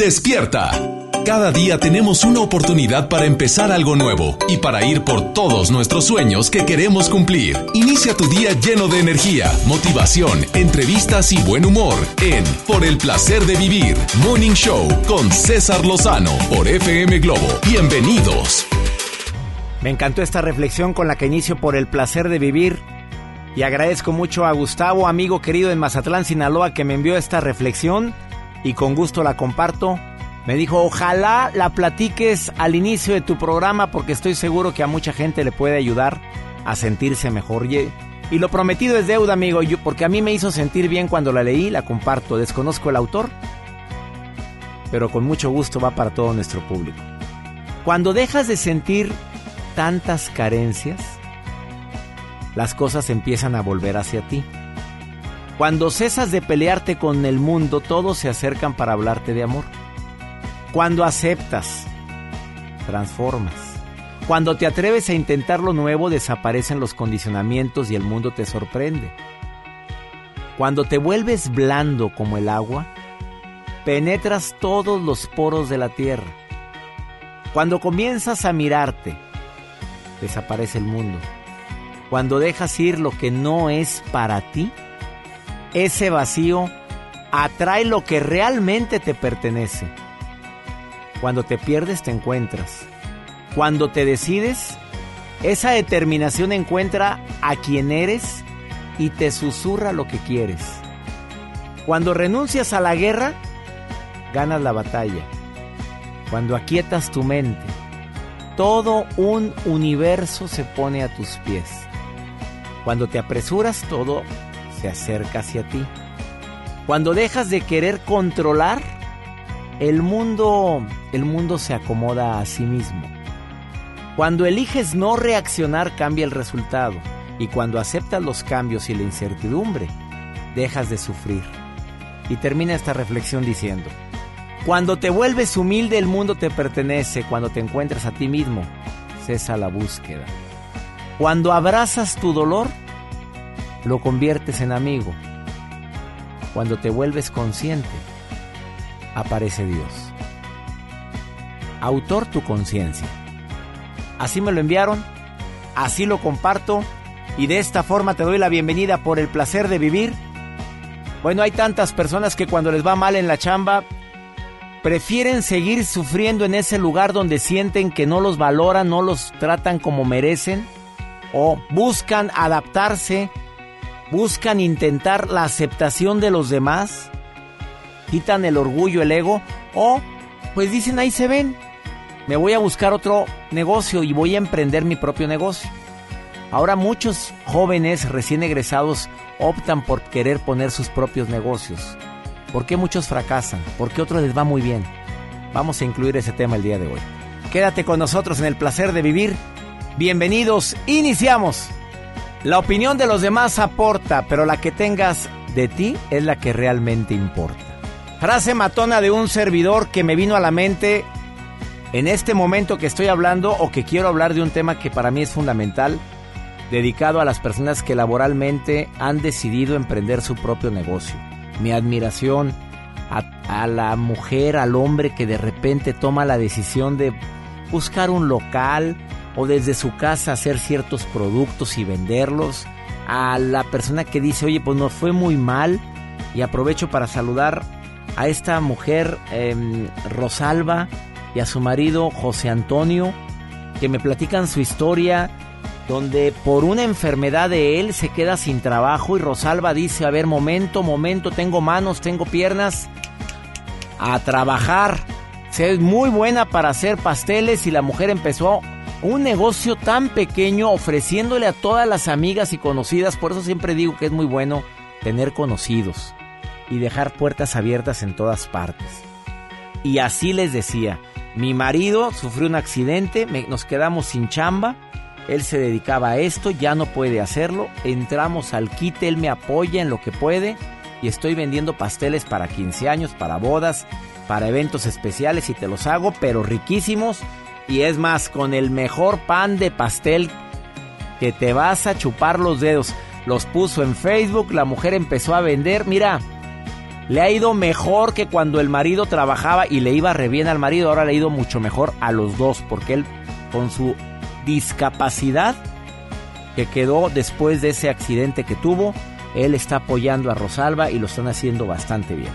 Despierta. Cada día tenemos una oportunidad para empezar algo nuevo y para ir por todos nuestros sueños que queremos cumplir. Inicia tu día lleno de energía, motivación, entrevistas y buen humor en Por el placer de vivir, Morning Show con César Lozano por FM Globo. Bienvenidos. Me encantó esta reflexión con la que inicio por el placer de vivir y agradezco mucho a Gustavo, amigo querido en Mazatlán, Sinaloa, que me envió esta reflexión y con gusto la comparto. Me dijo, ojalá la platiques al inicio de tu programa porque estoy seguro que a mucha gente le puede ayudar a sentirse mejor. Y, lo prometido es deuda, amigo, porque a mí me hizo sentir bien cuando la leí, la comparto. Desconozco el autor, pero con mucho gusto va para todo nuestro público. Cuando dejas de sentir tantas carencias, las cosas empiezan a volver hacia ti. Cuando cesas de pelearte con el mundo, todos se acercan para hablarte de amor. Cuando aceptas, transformas. Cuando te atreves a intentar lo nuevo, desaparecen los condicionamientos y el mundo te sorprende. Cuando te vuelves blando como el agua, penetras todos los poros de la tierra. Cuando comienzas a mirarte, desaparece el mundo. Cuando dejas ir lo que no es para ti, ese vacío atrae lo que realmente te pertenece. Cuando te pierdes te encuentras. Cuando te decides, esa determinación encuentra a quien eres y te susurra lo que quieres. Cuando renuncias a la guerra, ganas la batalla. Cuando aquietas tu mente, todo un universo se pone a tus pies. Cuando te apresuras, todo se acerca hacia ti. Cuando dejas de querer controlar, el mundo, el mundo se acomoda a sí mismo. Cuando eliges no reaccionar, cambia el resultado. Y cuando aceptas los cambios y la incertidumbre, dejas de sufrir. Y termina esta reflexión diciendo, cuando te vuelves humilde el mundo te pertenece, cuando te encuentras a ti mismo, cesa la búsqueda. Cuando abrazas tu dolor, lo conviertes en amigo. Cuando te vuelves consciente, aparece Dios. Autor tu conciencia. Así me lo enviaron, así lo comparto y de esta forma te doy la bienvenida por el placer de vivir. Bueno, hay tantas personas que cuando les va mal en la chamba, prefieren seguir sufriendo en ese lugar donde sienten que no los valoran, no los tratan como merecen, o buscan adaptarse, buscan intentar la aceptación de los demás, quitan el orgullo, el ego, o pues dicen ahí se ven, me voy a buscar otro negocio y voy a emprender mi propio negocio. Ahora muchos jóvenes recién egresados optan por querer poner sus propios negocios. ¿Por qué muchos fracasan? ¿Por qué otros les va muy bien? Vamos a incluir ese tema el día de hoy. Quédate con nosotros en el placer de vivir. Bienvenidos, iniciamos. La opinión de los demás aporta, pero la que tengas de ti es la que realmente importa. Frase matona de un servidor que me vino a la mente en este momento que estoy hablando o que quiero hablar de un tema que para mí es fundamental, dedicado a las personas que laboralmente han decidido emprender su propio negocio mi admiración a, la mujer, al hombre que de repente toma la decisión de buscar un local o desde su casa hacer ciertos productos y venderlos. A la persona que dice, oye, pues nos fue muy mal. Y aprovecho para saludar a esta mujer, em, Rosalba, y a su marido, José Antonio, que me platican su historia donde por una enfermedad de él se queda sin trabajo y Rosalba dice, a ver, momento, momento, tengo manos, tengo piernas, a trabajar. Es muy buena para hacer pasteles y la mujer empezó un negocio tan pequeño ofreciéndole a todas las amigas y conocidas, por eso siempre digo que es muy bueno tener conocidos y dejar puertas abiertas en todas partes. Y así les decía, mi marido sufrió un accidente, nos quedamos sin chamba, él se dedicaba a esto, ya no puede hacerlo. Entramos al quite, él me apoya en lo que puede y estoy vendiendo pasteles para 15 años, para bodas, para eventos especiales y te los hago, pero riquísimos. Y es más, con el mejor pan de pastel que te vas a chupar los dedos. Los puso en Facebook, la mujer empezó a vender. Mira, Le ha ido mejor que cuando el marido trabajaba y le iba re bien al marido. Ahora le ha ido mucho mejor a los dos porque él con su discapacidad que quedó después de ese accidente que tuvo, él está apoyando a Rosalba y lo están haciendo bastante bien.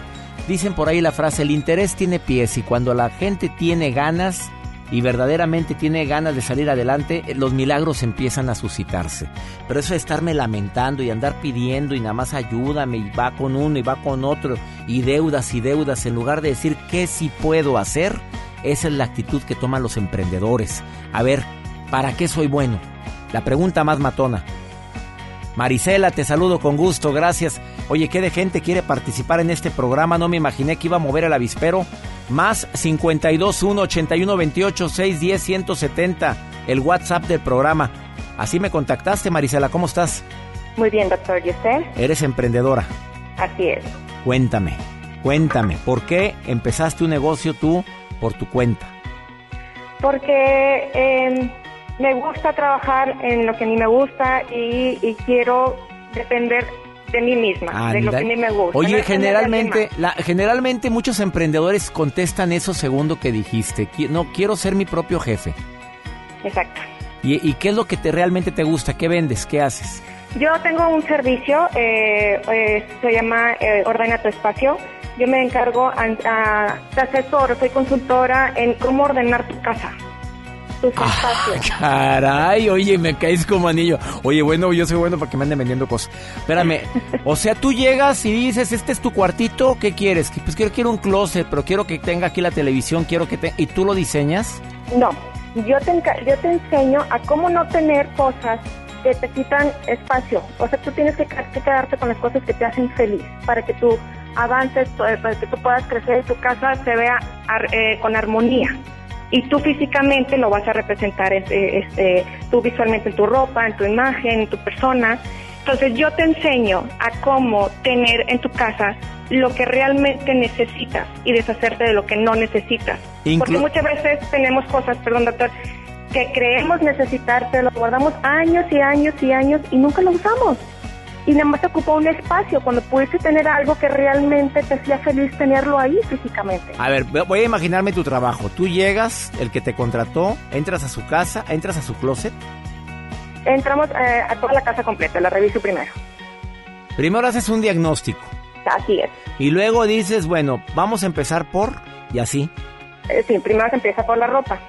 Dicen por ahí la frase, el interés tiene pies y cuando la gente tiene ganas y verdaderamente tiene ganas de salir adelante, los milagros empiezan a suscitarse. Pero eso de estarme lamentando y andar pidiendo y nada más ayúdame y va con uno y va con otro y deudas y deudas en lugar de decir qué sí puedo hacer, esa es la actitud que toman los emprendedores. A ver, ¿para qué soy bueno? La pregunta más matona. Marisela, te saludo con gusto, gracias. Oye, ¿qué de gente quiere participar en este programa? No me imaginé que iba a mover el avispero. Más 52 1 81 28 610 170, el WhatsApp del programa. Así me contactaste, Marisela, ¿cómo estás? Muy bien, doctor. ¿Y usted? Eres emprendedora. Así es. Cuéntame, cuéntame, ¿por qué empezaste un negocio tú por tu cuenta? Porque eh, me gusta trabajar en lo que a mí me gusta y, quiero depender de mí misma, de lo que a mí me gusta. Oye, generalmente, la, generalmente muchos emprendedores contestan eso segundo que dijiste. No, quiero ser mi propio jefe. Exacto. ¿Y, qué es lo que te realmente te gusta? ¿Qué vendes? ¿Qué haces? Yo tengo un servicio, eh, eh, se llama eh, Ordena tu Espacio. Yo me encargo, a, a, soy consultora en cómo ordenar tu casa. Ah, caray, oye, me caes como anillo. Oye, bueno, yo soy bueno para que me anden vendiendo cosas. Espérame, o sea, tú llegas y dices, este es tu cuartito, ¿qué quieres? Pues quiero, quiero un closet, pero quiero que tenga aquí la televisión, quiero que te... ¿Y tú lo diseñas? No, yo te, yo te enseño a cómo no tener cosas que te quitan espacio. O sea, tú tienes que, quedarte con las cosas que te hacen feliz para que tú avances, para que tú puedas crecer y tu casa se vea eh, con armonía y tú físicamente lo vas a representar este, este, tú visualmente en tu ropa, en tu imagen, en tu persona. Entonces yo te enseño a cómo tener en tu casa lo que realmente necesitas y deshacerte de lo que no necesitas. Porque muchas veces tenemos cosas, perdón doctor, que creemos necesitar, pero lo guardamos años y años y años y nunca lo usamos y nada más te ocupó un espacio cuando pudiste tener algo que realmente te hacía feliz tenerlo ahí físicamente. A ver, voy a imaginarme tu trabajo. Tú llegas, el que te contrató, entras a su casa, entras a su closet. Entramos eh, a toda la casa completa, la reviso primero. Primero haces un diagnóstico. Así es. Y luego dices, bueno, vamos a empezar por, y así. Eh, sí, primero se empieza por la ropa.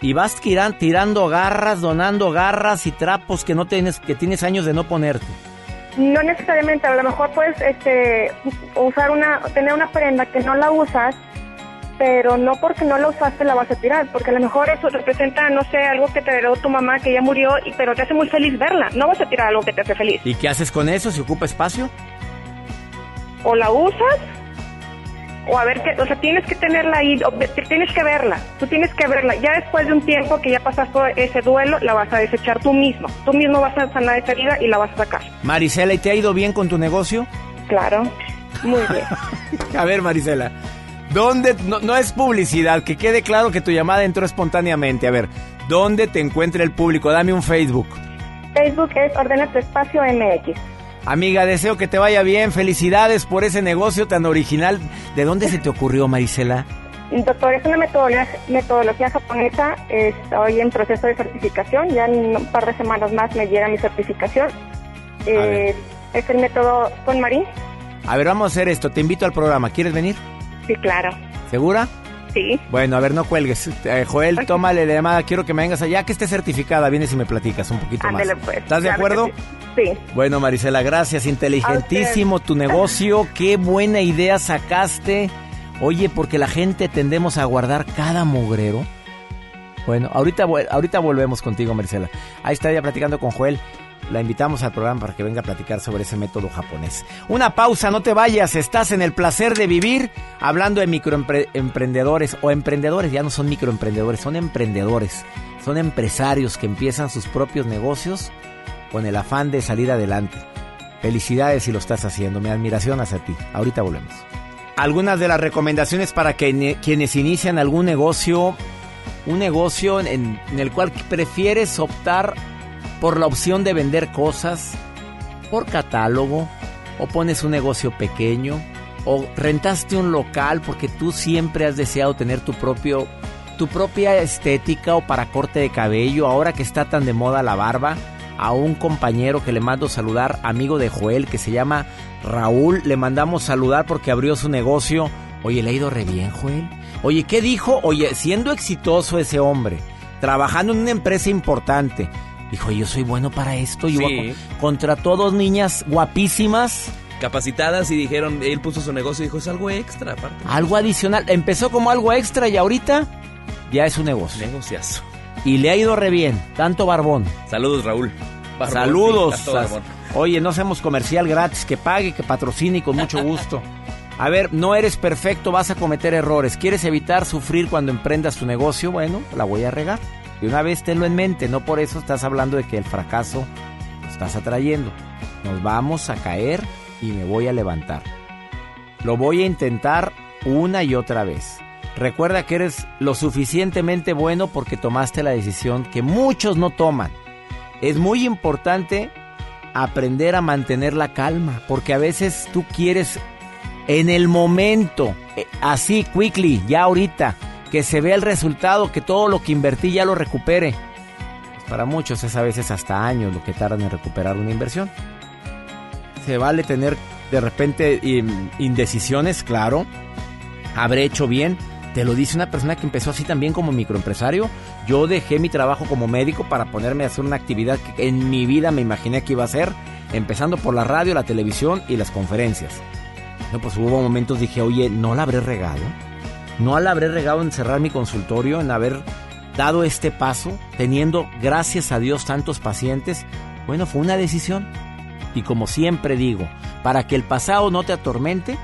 Y vas tirando garras, donando garras y trapos que no tienes, que tienes años de no ponerte. No necesariamente, a lo mejor puedes este, usar una, tener una prenda que no la usas, pero no porque no la usaste la vas a tirar, porque a lo mejor eso representa, no sé, algo que te heredó tu mamá que ya murió, y, pero te hace muy feliz verla. No vas a tirar algo que te hace feliz. ¿Y qué haces con eso? ¿Si ocupa espacio? O la usas o a ver qué, o sea, tienes que tenerla ahí, tienes que verla, tú tienes que verla. Ya después de un tiempo que ya pasaste ese duelo, la vas a desechar tú mismo. Tú mismo vas a sanar esa herida y la vas a sacar. Marisela, ¿y te ha ido bien con tu negocio? Claro, muy bien. a ver, Marisela, ¿dónde, no, no es publicidad, que quede claro que tu llamada entró espontáneamente. A ver, ¿dónde te encuentra el público? Dame un Facebook. Facebook es Ordena tu Espacio MX. Amiga, deseo que te vaya bien. Felicidades por ese negocio tan original. ¿De dónde se te ocurrió, Marisela? Doctor, es una metodología, japonesa. Estoy en proceso de certificación. Ya en un par de semanas más me llega mi certificación. Eh, es el método con Marín. A ver, vamos a hacer esto. Te invito al programa. ¿Quieres venir? Sí, claro. ¿Segura? Sí. Bueno, a ver, no cuelgues. Eh, Joel, tómale la llamada. Quiero que me vengas allá, que esté certificada. Vienes y me platicas un poquito más. Pues, ¿Estás de acuerdo? Sí. Bueno, Marisela, gracias. Inteligentísimo tu negocio. Qué buena idea sacaste. Oye, porque la gente tendemos a guardar cada mugrero. Bueno, ahorita, ahorita volvemos contigo, Marisela. Ahí está ya platicando con Joel. La invitamos al programa para que venga a platicar sobre ese método japonés. Una pausa, no te vayas, estás en el placer de vivir hablando de microemprendedores o emprendedores, ya no son microemprendedores, son emprendedores, son empresarios que empiezan sus propios negocios con el afán de salir adelante. Felicidades si lo estás haciendo, mi admiración hacia ti. Ahorita volvemos. Algunas de las recomendaciones para que quienes inician algún negocio, un negocio en el cual prefieres optar por la opción de vender cosas por catálogo o pones un negocio pequeño o rentaste un local porque tú siempre has deseado tener tu propio tu propia estética o para corte de cabello, ahora que está tan de moda la barba, a un compañero que le mando saludar, amigo de Joel, que se llama Raúl, le mandamos saludar porque abrió su negocio. Oye, le ha ido re bien, Joel. Oye, ¿qué dijo? Oye, siendo exitoso ese hombre, trabajando en una empresa importante, dijo, yo soy bueno para esto. Yo Sí. contrató dos niñas guapísimas, Capacitadas y dijeron, él puso su negocio y dijo, es algo extra aparte. algo adicional. Empezó como algo extra y ahorita ya es un negocio. Negociazo. Y le ha ido re bien, tanto barbón. Saludos, Raúl. Barbón, Saludos. sí, tanto barbón. Oye, no hacemos comercial gratis, que pague, que patrocine y con mucho gusto. A ver, no eres perfecto, vas a cometer errores. ¿Quieres evitar sufrir cuando emprendas tu negocio? Bueno, la voy a regar. Y una vez tenlo en mente, no por eso estás hablando de que el fracaso lo estás atrayendo. Nos vamos a caer y me voy a levantar. Lo voy a intentar una y otra vez. Recuerda que eres lo suficientemente bueno porque tomaste la decisión que muchos no toman. Es muy importante aprender a mantener la calma, porque a veces tú quieres en el momento, eh, así, quickly, ya ahorita, que se vea el resultado, que todo lo que invertí ya lo recupere. Para muchos es a veces hasta años lo que tardan en recuperar una inversión. Se vale tener de repente in- indecisiones, claro. Habré hecho bien. Te lo dice una persona que empezó así también como microempresario. Yo dejé mi trabajo como médico para ponerme a hacer una actividad que en mi vida me imaginé que iba a hacer, empezando por la radio, la televisión y las conferencias. No, pues hubo momentos dije, oye, ¿no la habré regado? ¿No la habré regado en cerrar mi consultorio, en haber dado este paso, teniendo, gracias a Dios, tantos pacientes? Bueno, fue una decisión. Y como siempre digo, para que el pasado no te atormente,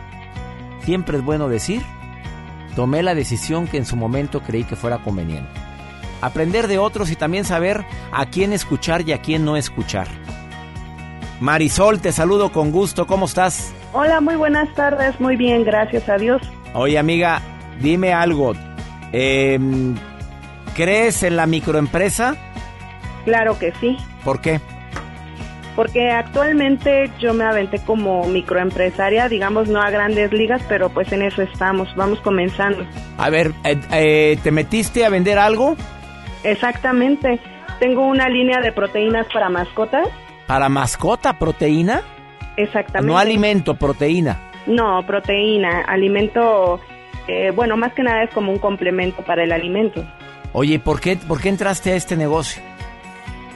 siempre es bueno decir, tomé la decisión que en su momento creí que fuera conveniente. Aprender de otros y también saber a quién escuchar y a quién no escuchar. Marisol, te saludo con gusto, ¿cómo estás? Hola, muy buenas tardes, muy bien, gracias a Dios. Oye amiga, dime algo. Em, ¿Crees en la microempresa? Claro que sí, ¿Por qué? porque actualmente yo me aventé como microempresaria, digamos no a grandes ligas, pero pues en eso estamos, vamos comenzando. A ver, eh, eh, ¿te metiste a vender algo? Exactamente, tengo una línea de proteínas para mascotas, ¿Para mascota, proteína? exactamente. No alimento, proteína. No, proteína, alimento, eh, bueno, más que nada es como un complemento para el alimento. Oye, ¿por qué, ¿por qué entraste a este negocio?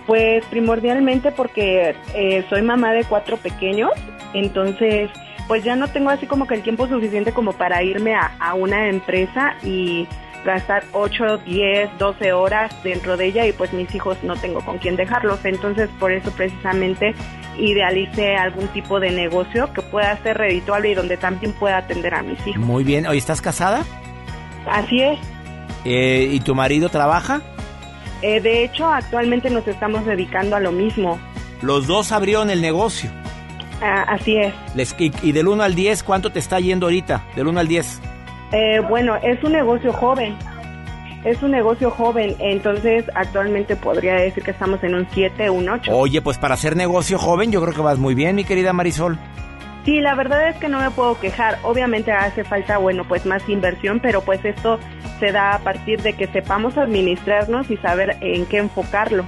Pues primordialmente porque eh, soy mamá de cuatro pequeños, entonces pues ya no tengo así como que el tiempo suficiente como para irme a, a una empresa y gastar 8, 10, 12 horas dentro de ella y pues mis hijos no tengo con quién dejarlos. Entonces por eso precisamente idealicé algún tipo de negocio que pueda ser redituable y donde también pueda atender a mis hijos. Muy bien. Oye, ¿estás casada? Así es. Eh, ¿Y tu marido trabaja? Eh, de hecho, actualmente nos estamos dedicando a lo mismo. Los dos abrieron el negocio. Ah, así es. Les- y, y del 1 al 10, ¿cuánto te está yendo ahorita? Del 1 al 10. Eh, bueno, es un negocio joven. Es un negocio joven, entonces actualmente podría decir que estamos en un 7, un 8. Oye, pues para hacer negocio joven yo creo que vas muy bien, mi querida Marisol. Sí, la verdad es que no me puedo quejar. Obviamente hace falta, bueno, pues más inversión, pero pues esto se da a partir de que sepamos administrarnos y saber en qué enfocarlo.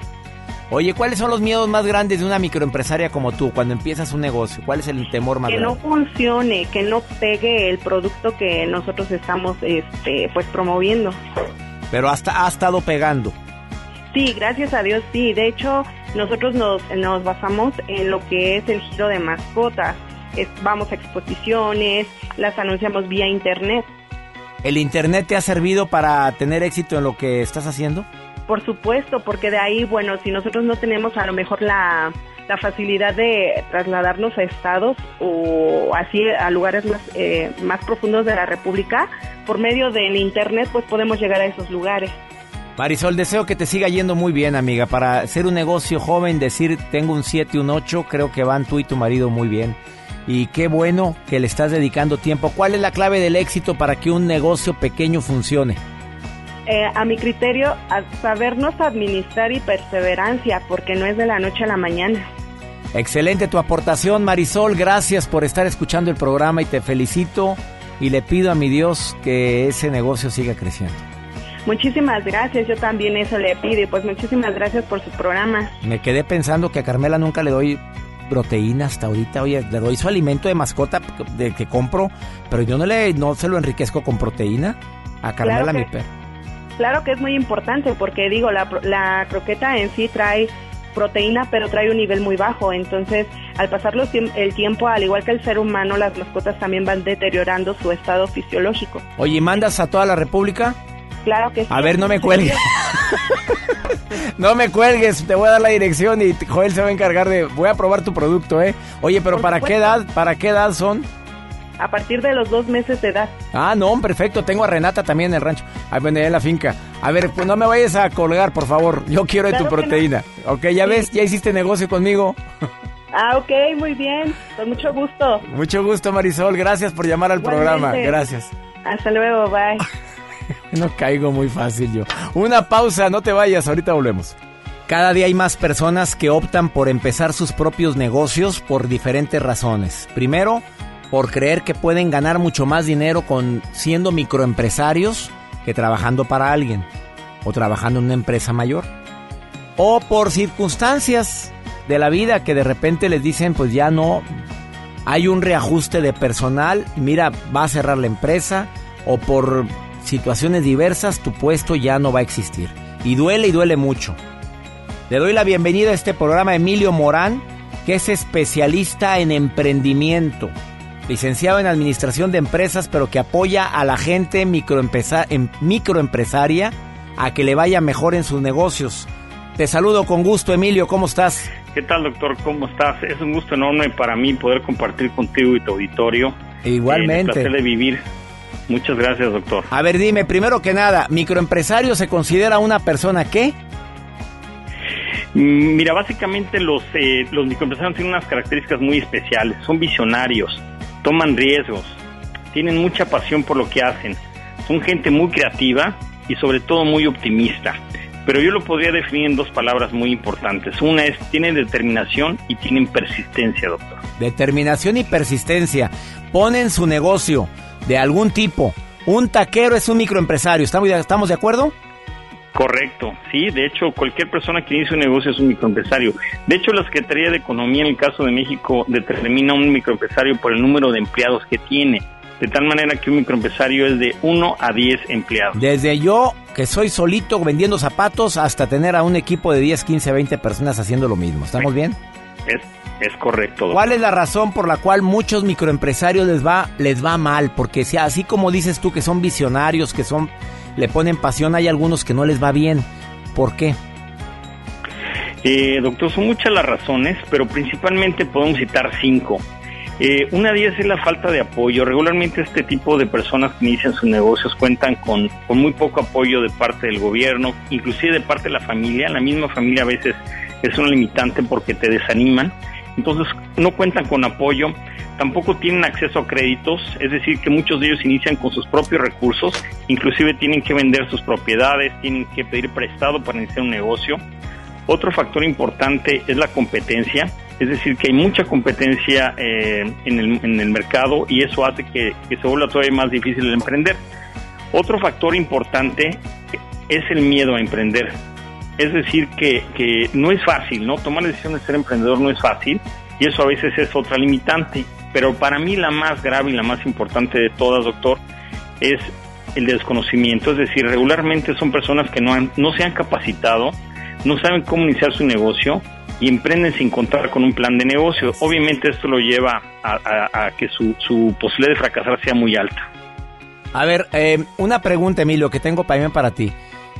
Oye, ¿cuáles son los miedos más grandes de una microempresaria como tú cuando empiezas un negocio? ¿Cuál es el temor más Que no grande? funcione, que no pegue el producto que nosotros estamos este pues promoviendo. Pero hasta ha estado pegando. Sí, gracias a Dios, sí. De hecho, nosotros nos, nos basamos en lo que es el giro de mascotas. Es- vamos a exposiciones, las anunciamos vía internet. ¿El internet te ha servido para tener éxito en lo que estás haciendo? Por supuesto, porque de ahí, bueno, si nosotros no tenemos a lo mejor la, facilidad de trasladarnos a estados o así a lugares más, eh, más profundos de la República, por medio del internet, pues podemos llegar a esos lugares. Marisol, deseo que te siga yendo muy bien, amiga. Para ser un negocio joven, decir tengo un 7 y un 8, creo que van tú y tu marido muy bien. Y qué bueno que le estás dedicando tiempo. ¿Cuál es la clave del éxito para que un negocio pequeño funcione? Eh, a mi criterio, a sabernos administrar y perseverancia, porque no es de la noche a la mañana. Excelente tu aportación, Marisol. Gracias por estar escuchando el programa y te felicito y le pido a mi Dios que ese negocio siga creciendo. Muchísimas gracias, yo también eso le pido y pues muchísimas gracias por su programa. Me quedé pensando que a Carmela nunca le doy proteína hasta ahorita. Oye, le doy su alimento de mascota de que compro, pero yo no le no se lo enriquezco con proteína a Carmela mi perro. Claro que es muy importante porque digo, la, la croqueta en sí trae proteína, pero trae un nivel muy bajo. Entonces, al pasar el tiempo, al igual que el ser humano, las mascotas también van deteriorando su estado fisiológico. Oye, ¿mandas a toda la República? Claro que sí. A ver, no me cuelgues. no me cuelgues, te voy a dar la dirección y Joel se va a encargar de... Voy a probar tu producto, ¿eh? Oye, pero ¿para qué edad? ¿Para qué edad son? A partir de los dos meses de edad. Ah, no, perfecto. Tengo a Renata también en el rancho. Ahí viene en la finca. A ver, pues no me vayas a colgar, por favor. Yo quiero de tu proteína. Ok, ya ves, ya hiciste negocio conmigo. Ah, ok, muy bien. Con mucho gusto. Mucho gusto, Marisol. Gracias por llamar al programa. Gracias. Hasta luego, bye. no caigo muy fácil yo. Una pausa, no te vayas, ahorita volvemos. Cada día hay más personas que optan por empezar sus propios negocios por diferentes razones. Primero, por creer que pueden ganar mucho más dinero con siendo microempresarios que trabajando para alguien o trabajando en una empresa mayor. O por circunstancias de la vida que de repente les dicen pues ya no hay un reajuste de personal, mira, va a cerrar la empresa o por situaciones diversas tu puesto ya no va a existir. Y duele y duele mucho. Le doy la bienvenida a este programa Emilio Morán, que es especialista en emprendimiento licenciado en Administración de Empresas, pero que apoya a la gente microempresaria a que le vaya mejor en sus negocios. Te saludo con gusto, Emilio, ¿cómo estás? ¿Qué tal, doctor? ¿Cómo estás? Es un gusto enorme para mí poder compartir contigo y tu auditorio. Igualmente. Eh, el placer de vivir. Muchas gracias, doctor. A ver, dime, primero que nada, ¿microempresario se considera una persona qué? Mm, mira, básicamente los, eh, los microempresarios tienen unas características muy especiales. Son visionarios, toman riesgos, tienen mucha pasión por lo que hacen, son gente muy creativa y sobre todo muy optimista. Pero yo lo podría definir en dos palabras muy importantes. Una es, tienen determinación y tienen persistencia, doctor. Determinación y persistencia. Ponen su negocio de algún tipo. Un taquero es un microempresario. ¿Estamos, ¿Estamos de acuerdo? Correcto, sí, de hecho cualquier persona que inicie un negocio es un microempresario. De hecho la Secretaría de Economía en el caso de México determina un microempresario por el número de empleados que tiene, de tal manera que un microempresario es de 1 a 10 empleados. Desde yo que soy solito vendiendo zapatos hasta tener a un equipo de 10, 15, 20 personas haciendo lo mismo. ¿Estamos bien? Es, es correcto. ¿Cuál es la razón por la cual muchos microempresarios les va les va mal? Porque si así como dices tú que son visionarios, que son le ponen pasión, hay algunos que no les va bien. ¿Por qué? Eh, doctor, son muchas las razones, pero principalmente podemos citar cinco. Eh, una de ellas es la falta de apoyo. Regularmente este tipo de personas que inician sus negocios cuentan con, con muy poco apoyo de parte del gobierno, inclusive de parte de la familia. La misma familia a veces es un limitante porque te desaniman. Entonces no cuentan con apoyo tampoco tienen acceso a créditos, es decir, que muchos de ellos inician con sus propios recursos, inclusive tienen que vender sus propiedades, tienen que pedir prestado para iniciar un negocio. Otro factor importante es la competencia, es decir, que hay mucha competencia eh, en, el, mercado y eso hace que, se vuelva todavía más difícil el emprender. Otro factor importante es el miedo a emprender. Es decir, que, que no es fácil, ¿no? Tomar la decisión de ser emprendedor no es fácil y eso a veces es otra limitante. Pero para mí la más grave y la más importante de todas, doctor, es el desconocimiento. Es decir, regularmente son personas que no, han, no se han capacitado, no saben cómo iniciar su negocio y emprenden sin contar con un plan de negocio. Obviamente esto lo lleva a, que su, su, posibilidad de fracasar sea muy alta. A ver, eh, una pregunta, Emilio, que tengo para, para ti.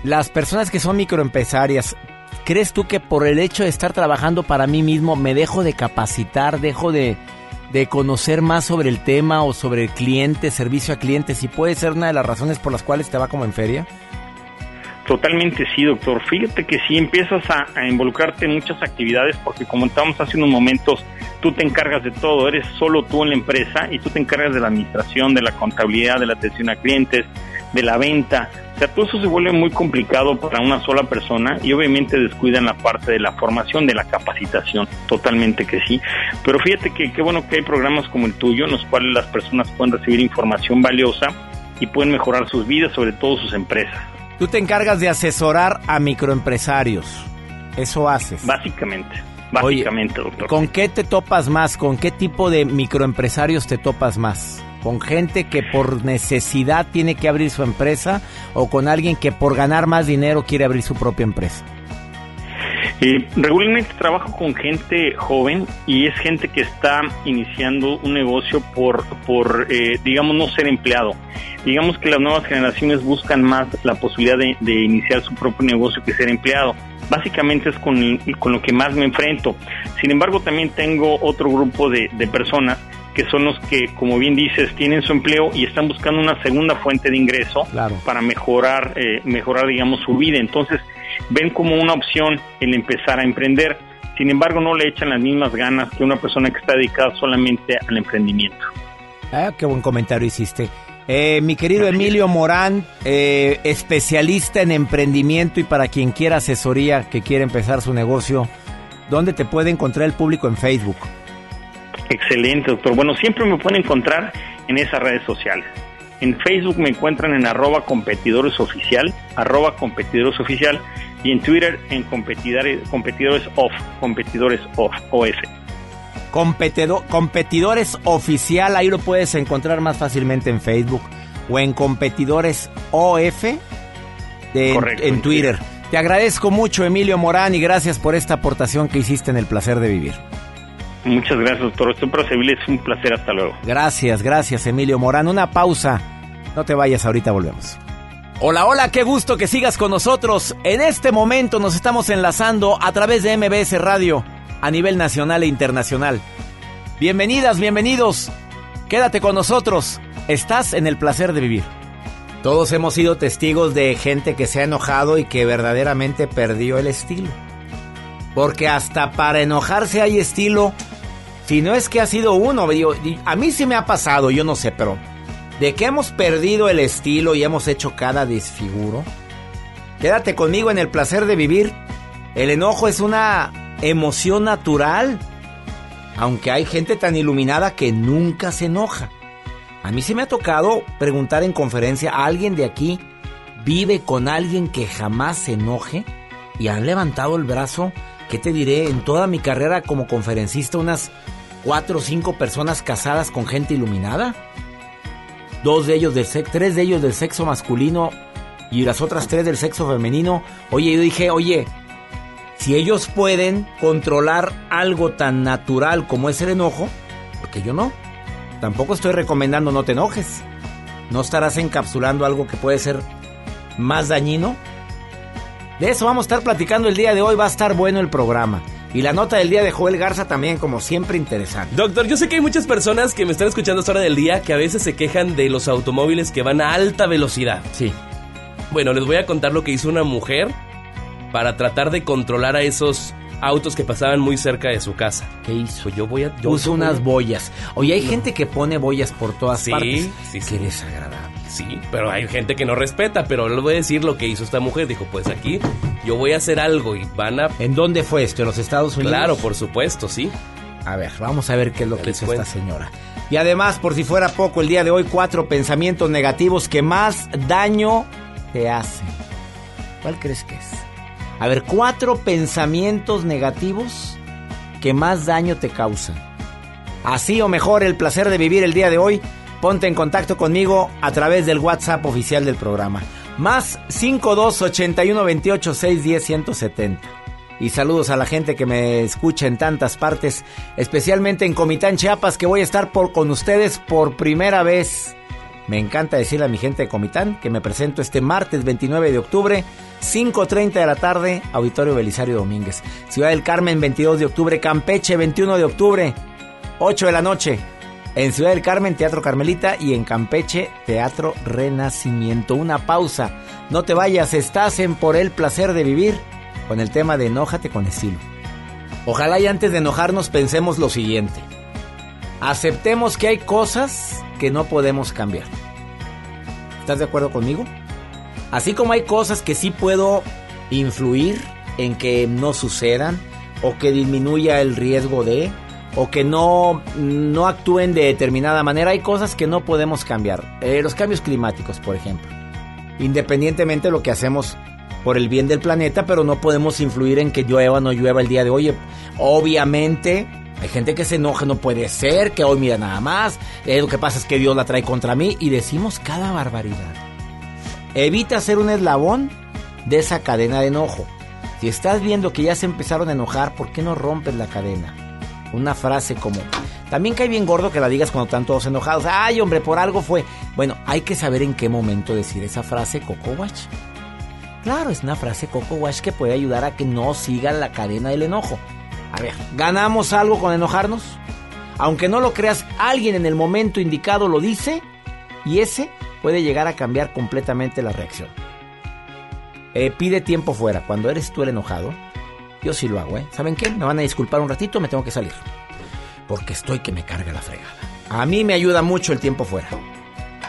Las personas que son microempresarias, ¿crees tú que por el hecho de estar trabajando para mí mismo me dejo de capacitar, dejo de, de conocer más sobre el tema o sobre el cliente, servicio a clientes, y puede ser una de las razones por las cuales te va como en feria? Totalmente sí, doctor. Fíjate que si empiezas a, involucrarte en muchas actividades, porque como estábamos hace unos momentos, tú te encargas de todo, eres solo tú en la empresa y tú te encargas de la administración, de la contabilidad, de la atención a clientes, de la venta. O sea, todo eso se vuelve muy complicado para una sola persona y obviamente descuidan la parte de la formación, de la capacitación, totalmente que sí. Pero fíjate que qué bueno que hay programas como el tuyo en los cuales las personas pueden recibir información valiosa y pueden mejorar sus vidas, sobre todo sus empresas. Tú te encargas de asesorar a microempresarios. Eso haces. Básicamente. Básicamente, doctor. ¿Con qué te topas más? ¿Con qué tipo de microempresarios te topas más? ¿Con gente que por necesidad tiene que abrir su empresa o con alguien que por ganar más dinero quiere abrir su propia empresa? Eh, regularmente trabajo con gente joven y es gente que está iniciando un negocio por, por eh, digamos, no ser empleado. Digamos que las nuevas generaciones buscan más la posibilidad de, iniciar su propio negocio que ser empleado básicamente es con, con, lo que más me enfrento. Sin embargo, también tengo otro grupo de, personas que son los que, como bien dices, tienen su empleo y están buscando una segunda fuente de ingreso para mejorar, eh, mejorar, digamos, su vida. Entonces, ven como una opción el empezar a emprender. Sin embargo, no le echan las mismas ganas que una persona que está dedicada solamente al emprendimiento. Ah, qué buen comentario hiciste. Eh, mi querido Emilio Morán, eh, especialista en emprendimiento y para quien quiera asesoría, que quiera empezar su negocio, ¿dónde te puede encontrar el público en Facebook? Excelente, doctor. Bueno, siempre me pueden encontrar en esas redes sociales. En Facebook me encuentran en arroba competidores oficial, arroba competidores oficial, y en Twitter en competidores, competidores off, competidores off, OF. Competidor, competidores oficial, ahí lo puedes encontrar más fácilmente en Facebook o en competidores OF de, Correcto, en, en Twitter. Te agradezco mucho, Emilio Morán, y gracias por esta aportación que hiciste en el placer de vivir. Muchas gracias, doctor. Servirles. Es un placer. Hasta luego. Gracias, gracias, Emilio Morán. Una pausa. No te vayas, ahorita volvemos. Hola, hola, qué gusto que sigas con nosotros. En este momento nos estamos enlazando a través de MBS Radio a nivel nacional e internacional. Bienvenidas, bienvenidos. Quédate con nosotros. Estás en el placer de vivir. Todos hemos sido testigos de gente que se ha enojado y que verdaderamente perdió el estilo. Porque hasta para enojarse hay estilo. Si no es que ha sido uno, a mí sí me ha pasado, yo no sé, pero de que hemos perdido el estilo y hemos hecho cada desfiguro. Quédate conmigo en el placer de vivir. El enojo es una emoción natural. Aunque hay gente tan iluminada que nunca se enoja. A mí sí me ha tocado preguntar en conferencia a alguien de aquí, ¿vive con alguien que jamás se enoje? Y han levantado el brazo, ¿qué te diré? En toda mi carrera como conferencista, unas cuatro o cinco personas casadas con gente iluminada. Dos de ellos del sexo, tres de ellos del sexo masculino y las otras tres del sexo femenino. Oye, yo dije, oye, si ellos pueden controlar algo tan natural como es el enojo, porque yo no. Tampoco estoy recomendando no te enojes. No estarás encapsulando algo que puede ser más dañino. De eso vamos a estar platicando el día de hoy. Va a estar bueno el programa. Y la nota del día de Joel Garza también, como siempre, interesante. Doctor, yo sé que hay muchas personas que me están escuchando a esta hora del día que a veces se quejan de los automóviles que van a alta velocidad. Sí. Bueno, les voy a contar lo que hizo una mujer para tratar de controlar a esos autos que pasaban muy cerca de su casa. ¿Qué hizo? Yo voy a... Yo Puso voy- unas boyas. Oye, hay gente que pone boyas por todas Sí, partes. sí, sí. Qué desagradable. Sí, pero hay gente que no respeta, pero les voy a decir lo que hizo esta mujer. Dijo, pues aquí yo voy a hacer algo y van a... ¿En dónde fue esto? ¿En los Estados Unidos? Claro, por supuesto, sí. A ver, vamos a ver qué es lo que hizo cuento. esta señora. Y además, por si fuera poco, el día de hoy, cuatro pensamientos negativos que más daño te hacen. ¿Cuál crees que es? A ver, cuatro pensamientos negativos que más daño te causan. Así o mejor, el placer de vivir el día de hoy. Ponte en contacto conmigo a través del WhatsApp oficial del programa. Más 52 81 28 610 170. Y saludos a la gente que me escucha en tantas partes, especialmente en Comitán, Chiapas, que voy a estar por, con ustedes por primera vez. Me encanta decirle a mi gente de Comitán que me presento este martes 29 de octubre, 5.30 de la tarde, Auditorio Belisario Domínguez. Ciudad del Carmen, 22 de octubre, Campeche, 21 de octubre, 8 de la noche. En Ciudad del Carmen, Teatro Carmelita y en Campeche, Teatro Renacimiento. Una pausa. No te vayas, estás en Por el Placer de Vivir con el tema de Enójate con estilo. Ojalá y antes de enojarnos pensemos lo siguiente. Aceptemos que hay cosas que no podemos cambiar. ¿Estás de acuerdo conmigo? Así como hay cosas que sí puedo influir en que no sucedan o que disminuya el riesgo de o que no, no actúen de determinada manera, hay cosas que no podemos cambiar. Eh, los cambios climáticos, por ejemplo. Independientemente de lo que hacemos por el bien del planeta, pero no podemos influir en que llueva o no llueva el día de hoy. Obviamente, hay gente que se enoja, no puede ser, que hoy mira nada más, eh, lo que pasa es que Dios la trae contra mí y decimos cada barbaridad. Evita ser un eslabón de esa cadena de enojo. Si estás viendo que ya se empezaron a enojar, ¿por qué no rompes la cadena? Una frase como, también cae bien gordo que la digas cuando están todos enojados. Ay, hombre, por algo fue. Bueno, hay que saber en qué momento decir esa frase, Coco Watch. Claro, es una frase Coco Watch que puede ayudar a que no siga la cadena del enojo. A ver, ¿ganamos algo con enojarnos? Aunque no lo creas, alguien en el momento indicado lo dice y ese puede llegar a cambiar completamente la reacción. Eh, pide tiempo fuera. Cuando eres tú el enojado, yo sí lo hago, ¿eh? ¿Saben qué? Me van a disculpar un ratito, me tengo que salir. Porque estoy que me carga la fregada. A mí me ayuda mucho el tiempo fuera.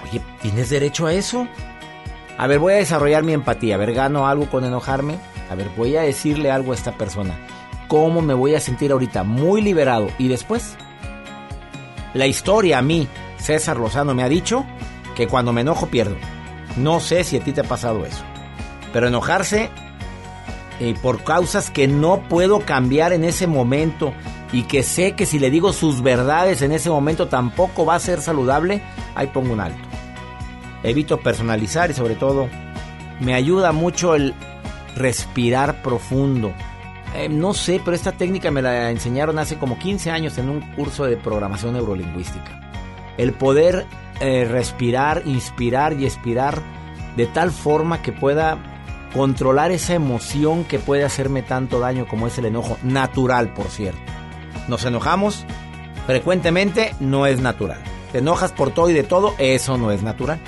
Oye, ¿tienes derecho a eso? A ver, voy a desarrollar mi empatía. A ver, gano algo con enojarme. A ver, voy a decirle algo a esta persona. ¿Cómo me voy a sentir ahorita? Muy liberado. ¿Y después? La historia a mí, César Lozano, me ha dicho que cuando me enojo pierdo. No sé si a ti te ha pasado eso. Pero enojarse eh, por causas que no puedo cambiar en ese momento y que sé que si le digo sus verdades en ese momento tampoco va a ser saludable, ahí pongo un alto. Evito personalizar y sobre todo me ayuda mucho el respirar profundo. Eh, no sé, pero esta técnica me la enseñaron hace como 15 años en un curso de programación neurolingüística. El poder eh, respirar, inspirar y expirar de tal forma que pueda controlar esa emoción que puede hacerme tanto daño como es el enojo, natural por cierto. Nos enojamos frecuentemente, no es natural. Te enojas por todo y de todo, eso no es natural.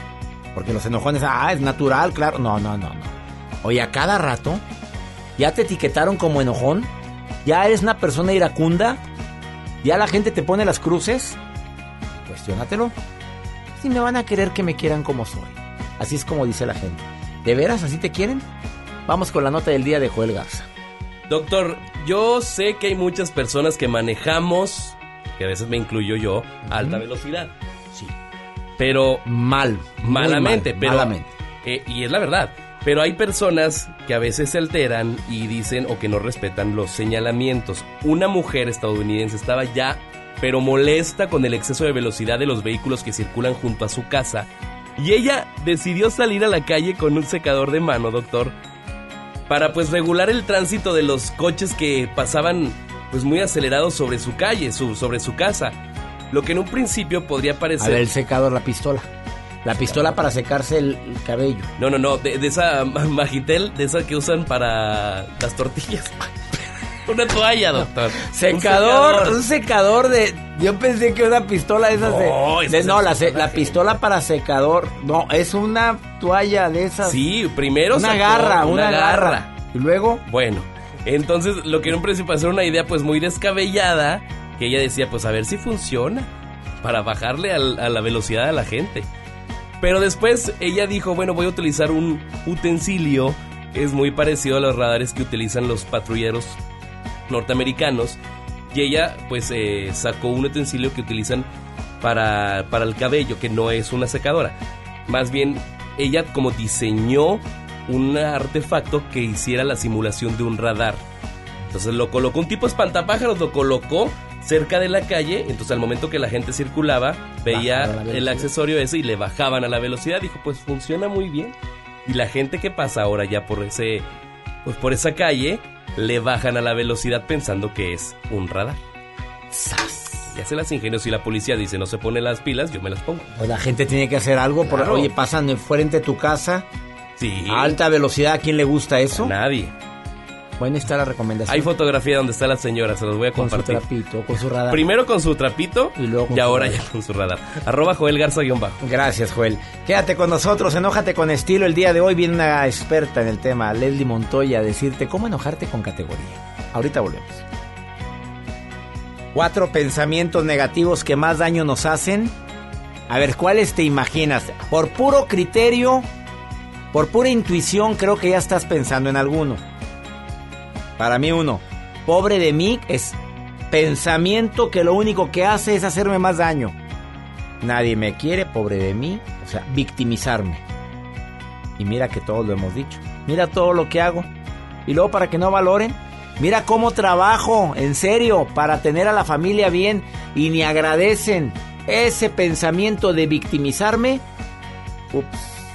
Porque los enojones, ah, es natural, claro. No, no, no, no. Oye, a cada rato, ya te etiquetaron como enojón, ya eres una persona iracunda, ya la gente te pone las cruces. Cuestiónatelo. Si me van a querer que me quieran como soy. Así es como dice la gente. ¿De veras así te quieren? Vamos con la nota del día de Joel Garza. Doctor, yo sé que hay muchas personas que manejamos, que a veces me incluyo yo, a alta velocidad. Sí. Pero Mal. malamente, mal, pero malamente. eh, y es la verdad. Pero hay personas que a veces se alteran y dicen o que no respetan los señalamientos. Una mujer estadounidense estaba ya pero molesta con el exceso de velocidad de los vehículos que circulan junto a su casa y ella decidió salir a la calle con un secador de mano, doctor, para pues regular el tránsito de los coches que pasaban pues muy acelerados sobre su calle, su, sobre su casa. Lo que en un principio podría A parecer... ver, el secador, la pistola. La pistola para secarse el, el cabello. No, no, no, de, de esa ma- Magitel, de esa que usan para las tortillas. Una toalla, doctor. Un Secador, un secador de. Yo pensé que una pistola de esas No, de. no, la, se- la pistola para secador. No, es una toalla de esas. Sí, primero Una sacó garra, una, garra. Y luego. Bueno, entonces lo que en un principio era una idea pues muy descabellada, que ella decía pues a ver si funciona, para bajarle al- a la velocidad a la gente. Pero después ella dijo, bueno, voy a utilizar un utensilio, es muy parecido a los radares que utilizan los patrulleros norteamericanos, y ella pues eh, sacó un utensilio que utilizan para, para el cabello, que no es una secadora. Más bien, ella como diseñó un artefacto que hiciera la simulación de un radar. Entonces lo colocó, un tipo espantapájaros lo colocó cerca de la calle, entonces al momento que la gente circulaba, veía el accesorio ese y le bajaban a la velocidad, dijo, pues funciona muy bien. Y la gente que pasa ahora ya por ese pues por esa calle le bajan a la velocidad pensando que es un radar. ¡zas! Ya se las ingenió si la policía dice no se pone las pilas, yo me las pongo. Pues la gente tiene que hacer algo. Por, Claro. Oye, pasan frente de tu casa Sí. a alta velocidad. ¿A quién le gusta eso? Nadie. Bueno, está la recomendación. Hay fotografía donde está la señora, se los voy a con su compartir. trapito, con su radar. Primero con su trapito Y luego con y su ahora radar. ya con su radar. Arroba Joel Garza guion bajo. Gracias, Joel. Quédate con nosotros, enójate con estilo. El día de hoy viene una experta en el tema, Leslie Montoya, a decirte cómo enojarte con categoría. Ahorita volvemos. Cuatro pensamientos negativos que más daño nos hacen A ver, ¿cuáles te imaginas? Por puro criterio, por pura intuición, creo que ya estás pensando en alguno. Para mí uno, pobre de mí es pensamiento que lo único que hace es hacerme más daño. Nadie me quiere, pobre de mí, o sea, victimizarme. Y mira que todos lo hemos dicho. Mira todo lo que hago. Y luego para que no valoren, mira cómo trabajo, en serio, para tener a la familia bien y ni agradecen. Ese pensamiento de victimizarme, ups,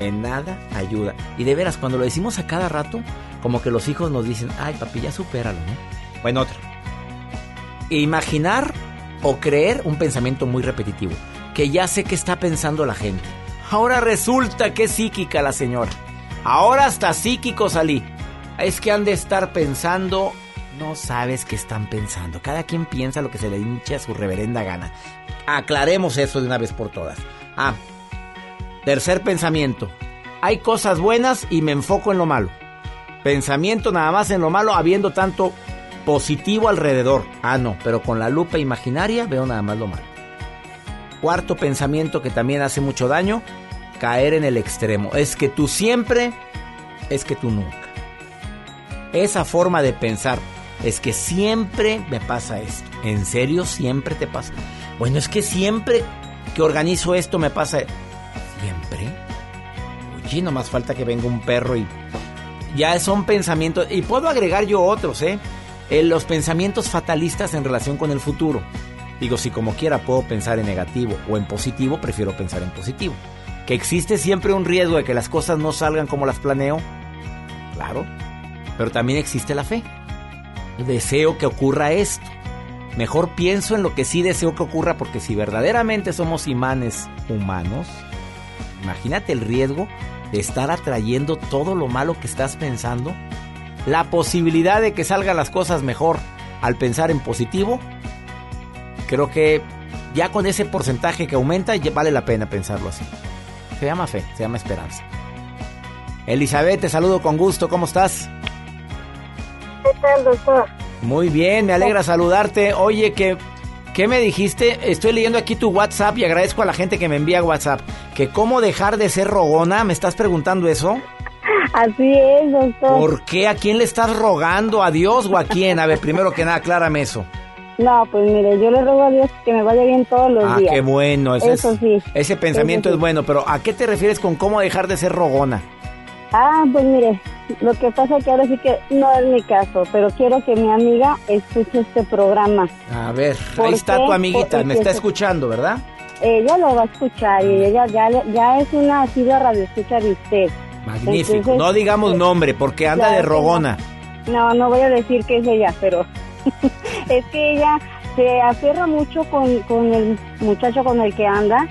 en nada ayuda. Y de veras, cuando lo decimos a cada rato, como que los hijos nos dicen, ay papi, ya supéralo, ¿no? Bueno, otro. Imaginar o creer un pensamiento muy repetitivo, que ya sé que está pensando la gente. Ahora resulta que es psíquica la señora. Ahora hasta psíquico salí. Es que han de estar pensando, no sabes qué están pensando. Cada quien piensa lo que se le hinche a su reverenda gana. Aclaremos eso de una vez por todas. Ah, tercer pensamiento. Hay cosas buenas y me enfoco en lo malo. Pensamiento nada más en lo malo, habiendo tanto positivo alrededor. Ah, no, pero con la lupa imaginaria veo nada más lo malo. Cuarto pensamiento que también hace mucho daño, caer en el extremo. Es que tú siempre, es que tú nunca. Esa forma de pensar, es que siempre me pasa esto. ¿En serio siempre te pasa? Bueno, es que siempre que organizo esto me pasa... ¿Siempre? Oye, no más falta que venga un perro y... Ya son pensamientos... Y puedo agregar yo otros, ¿eh? Los pensamientos fatalistas en relación con el futuro. Digo, si como quiera puedo pensar en negativo o en positivo, prefiero pensar en positivo. Que existe siempre un riesgo de que las cosas no salgan como las planeo. Claro. Pero también existe la fe. Deseo que ocurra esto. Mejor pienso en lo que sí deseo que ocurra porque si verdaderamente somos imanes humanos, imagínate el riesgo de estar atrayendo todo lo malo que estás pensando. La posibilidad de que salgan las cosas mejor al pensar en positivo, creo que ya con ese porcentaje que aumenta vale la pena pensarlo así. Se llama fe, se llama esperanza. Elizabeth, te saludo con gusto, ¿cómo estás? ¿Qué tal, doctor? Muy bien, me alegra saludarte. Oye, ¿qué, ¿qué me dijiste? Estoy leyendo aquí tu WhatsApp y agradezco a la gente que me envía WhatsApp. ¿Que cómo dejar de ser rogona? ¿Me estás preguntando eso? Así es, doctor. ¿Por qué? ¿A quién le estás rogando? ¿A Dios o a quién? A ver, primero que nada, aclárame eso. No, pues mire, yo le ruego a Dios que me vaya bien todos los Ah, días. qué bueno. Ese, Eso es- sí. ese pensamiento Eso sí. es bueno, pero ¿a qué te refieres con cómo dejar de ser rogona? Ah, pues mire, lo que pasa es que ahora sí que no es mi caso, pero quiero que mi amiga escuche este programa. A ver, ¿Por ahí está qué? tu amiguita, Porque me está se- escuchando, ¿verdad? Ella lo va a escuchar y ella ya, ya es una asidua radio escucha de usted. Magnífico. Entonces, no digamos eh, nombre porque anda de rogona. No, no voy a decir que es ella, pero es que ella se aferra mucho con, con el muchacho con el que anda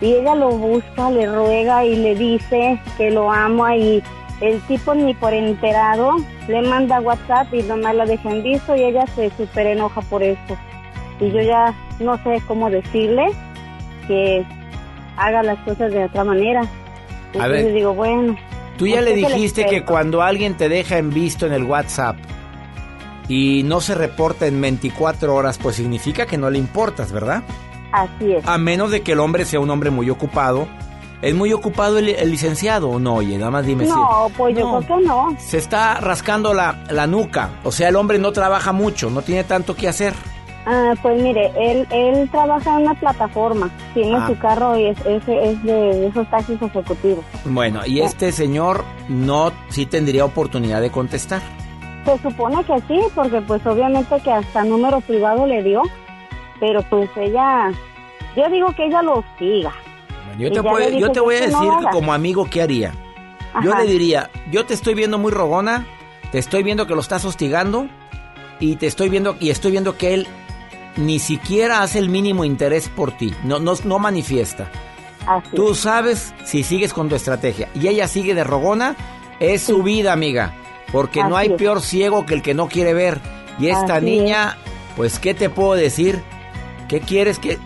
y ella lo busca, le ruega y le dice que lo ama y el tipo ni por enterado le manda WhatsApp y nomás la deja en visto y ella se súper enoja por esto. Y yo ya no sé cómo decirle que haga las cosas de otra manera. Entonces ver. digo, bueno. Tú ya le dijiste que cuando alguien te deja en visto en el WhatsApp y no se reporta en 24 horas, pues significa que no le importas, ¿verdad? Así es. A menos de que el hombre sea un hombre muy ocupado. ¿Es muy ocupado el, el licenciado o no? Oye, nada más dime si... No, pues yo creo que no. Se está rascando la, la nuca. O sea, el hombre no trabaja mucho, no tiene tanto que hacer. Ah, pues mire, él, él trabaja en una plataforma, tiene Ah. su carro y es, es, es de esos taxis ejecutivos. Bueno, y este señor no sí tendría oportunidad de contestar. Se supone que sí, porque pues obviamente que hasta número privado le dio, pero pues ella, yo digo que ella lo siga. Yo te, dije yo te voy a no decir como amigo qué haría. Yo le diría, yo te estoy viendo muy rogona, te estoy viendo que lo estás hostigando y te estoy viendo y estoy viendo que él ni siquiera hace el mínimo interés por ti, no no, no manifiesta. Así. Tú sabes si sigues con tu estrategia y ella sigue de rogona, es su vida, amiga, porque no hay es. peor ciego que el que no quiere ver. Y esta Así niña, pues qué te puedo decir? ¿Qué quieres que,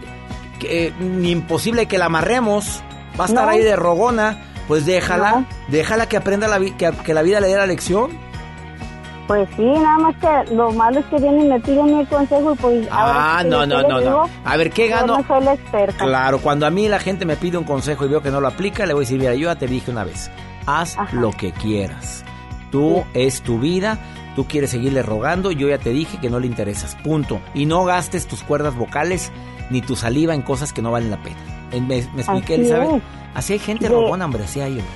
que ni imposible que la amarremos? Va a estar No. ahí de rogona, pues déjala, No. déjala que aprenda la que, que la vida le dé la lección. Pues sí, nada más que lo malo es que vienen y me piden mi consejo y pues Ah, no, no, no, no. A ver, ¿qué gano? Yo no soy la experta. Claro, cuando a mí la gente me pide un consejo y veo que no lo aplica, le voy a decir, mira, yo ya te dije una vez, haz lo que quieras. Tú es tu vida, tú quieres seguirle rogando, yo ya te dije que no le interesas, punto. Y no gastes tus cuerdas vocales ni tu saliva en cosas que no valen la pena. ¿Me, me expliqué, Así es. Así hay gente De- rogona, hombre, así hay, hombre.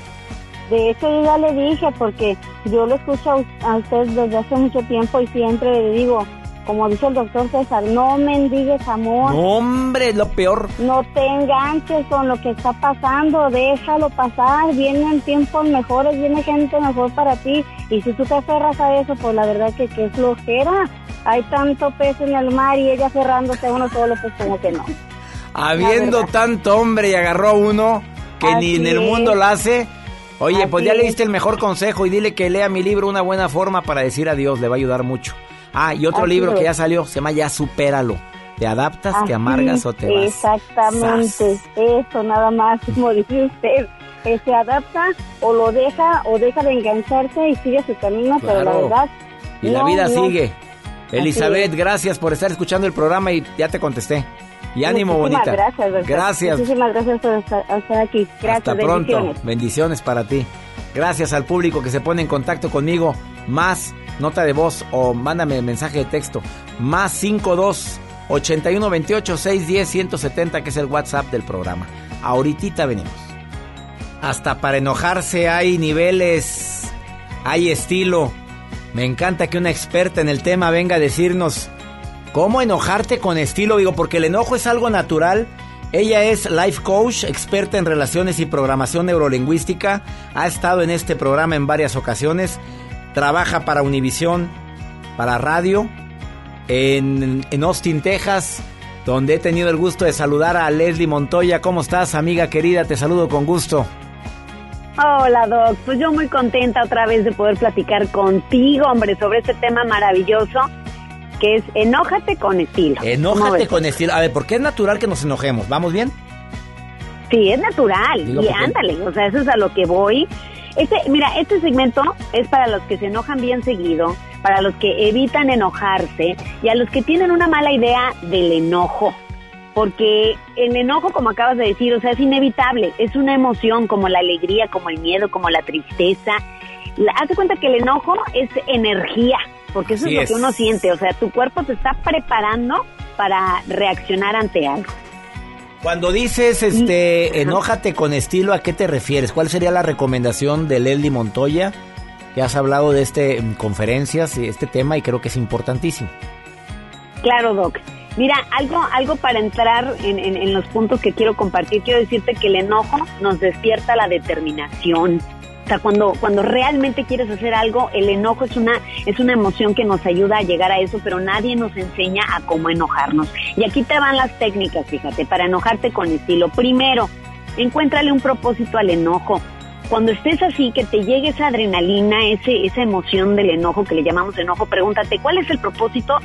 De hecho, yo ya le dije, porque yo lo escucho a, a usted desde hace mucho tiempo y siempre le digo, como dice el doctor César, no mendigues amor. No, hombre, lo peor. No te enganches con lo que está pasando, déjalo pasar, vienen tiempos mejores, viene gente mejor para ti. Y si tú te aferras a eso, pues la verdad que, que es flojera. Hay tanto pez en el mar y ella aferrándose a uno solo, pues como que no. Habiendo tanto hombre y agarró a uno que ni en el mundo lo hace. Oye, pues ya le diste el mejor consejo y dile que lea mi libro Una buena forma para decir adiós, le va a ayudar mucho. Ah, y otro Así libro que ya salió, se llama Ya supéralo. ¿Te adaptas, te Así, amargas o te vas? Exactamente, eso nada más, como dice usted. Eh, se adapta o lo deja o deja de engancharse y sigue su camino, pero la Claro. verdad. Y la vida no. sigue. Elizabeth, gracias por estar escuchando el programa y ya te contesté. Y ánimo, Muchísimas bonita. Gracias, doctor. Gracias. Muchísimas gracias por estar, aquí. Gracias, Hasta pronto. bendiciones. Bendiciones para ti. Gracias al público que se pone en contacto conmigo. Más nota de voz o mándame mensaje de texto. Más 52 81 28 610 170 que es el WhatsApp del programa. Ahorita venimos. Hasta para enojarse hay niveles, hay estilo. Me encanta que una experta en el tema venga a decirnos cómo enojarte con estilo. Digo, porque el enojo es algo natural. Ella es life coach, experta en relaciones y programación neurolingüística. Ha estado en este programa en varias ocasiones. Trabaja para Univisión, para radio, en, en Austin, Texas, donde he tenido el gusto de saludar a Leslie Montoya. ¿Cómo estás, amiga querida? Te saludo con gusto. Hola, Doc. Pues yo muy contenta otra vez de poder platicar contigo, hombre, sobre este tema maravilloso que es enójate con estilo. ¿Cómo Enójate con estilo. A ver, ¿por qué es natural que nos enojemos? ¿Vamos bien? Sí, es natural. Digo, y porque- ándale, o sea, eso es a lo que voy. Este, mira, este segmento es para los que se enojan bien seguido, para los que evitan enojarse y a los que tienen una mala idea del enojo. Porque el enojo, como acabas de decir, o sea, es inevitable, es una emoción como la alegría, como el miedo, como la tristeza. La- Haz de cuenta que el enojo es energía, porque eso es lo es. que uno siente, o sea, tu cuerpo se está preparando para reaccionar ante algo. Cuando dices, este, enójate con estilo, ¿a qué te refieres? ¿Cuál sería la recomendación de Leslie Montoya? Que has hablado de este en conferencias y este tema y creo que es importantísimo. Claro, Doc. Mira, algo, algo para entrar en, en- en los puntos que quiero compartir, quiero decirte que el enojo nos despierta la determinación. O sea, cuando, cuando realmente quieres hacer algo, el enojo es una, es una emoción que nos ayuda a llegar a eso, pero nadie nos enseña a cómo enojarnos. Y aquí te van las técnicas, fíjate, para enojarte con estilo. Primero, encuéntrale un propósito al enojo. Cuando estés así, que te llegue esa adrenalina, ese, esa emoción del enojo que le llamamos enojo, pregúntate, ¿cuál es el propósito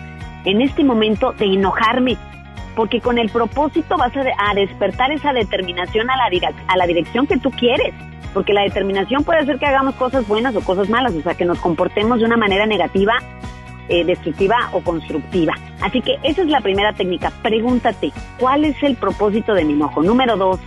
en este momento de enojarme? Porque con el propósito vas a, a despertar esa determinación a la, a la dirección que tú quieres. Porque la determinación puede hacer que hagamos cosas buenas o cosas malas, o sea, que nos comportemos de una manera negativa, eh, destructiva o constructiva. Así que esa es la primera técnica. Pregúntate, ¿cuál es el propósito de mi enojo? Número dos,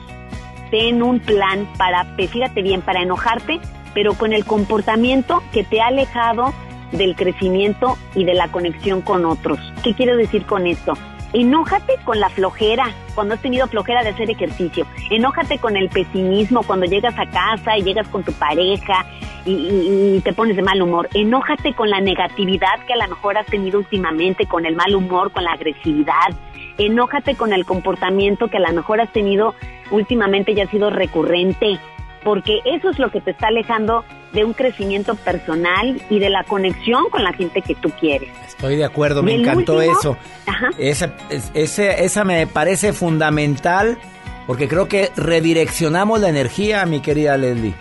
ten un plan para, fíjate bien, para enojarte, pero con el comportamiento que te ha alejado del crecimiento y de la conexión con otros. ¿Qué quiero decir con esto? Enójate con la flojera, cuando has tenido flojera de hacer ejercicio. Enójate con el pesimismo, cuando llegas a casa y llegas con tu pareja y, te pones de mal humor. Enójate con la negatividad que a lo mejor has tenido últimamente, con el mal humor, con la agresividad. Enójate con el comportamiento que a lo mejor has tenido últimamente y ha sido recurrente, porque eso es lo que te está alejando de un crecimiento personal y de la conexión con la gente que tú quieres. Estoy de acuerdo, me encantó último- eso. Ajá. Esa, me parece fundamental porque creo que redireccionamos la energía, mi querida Leslie.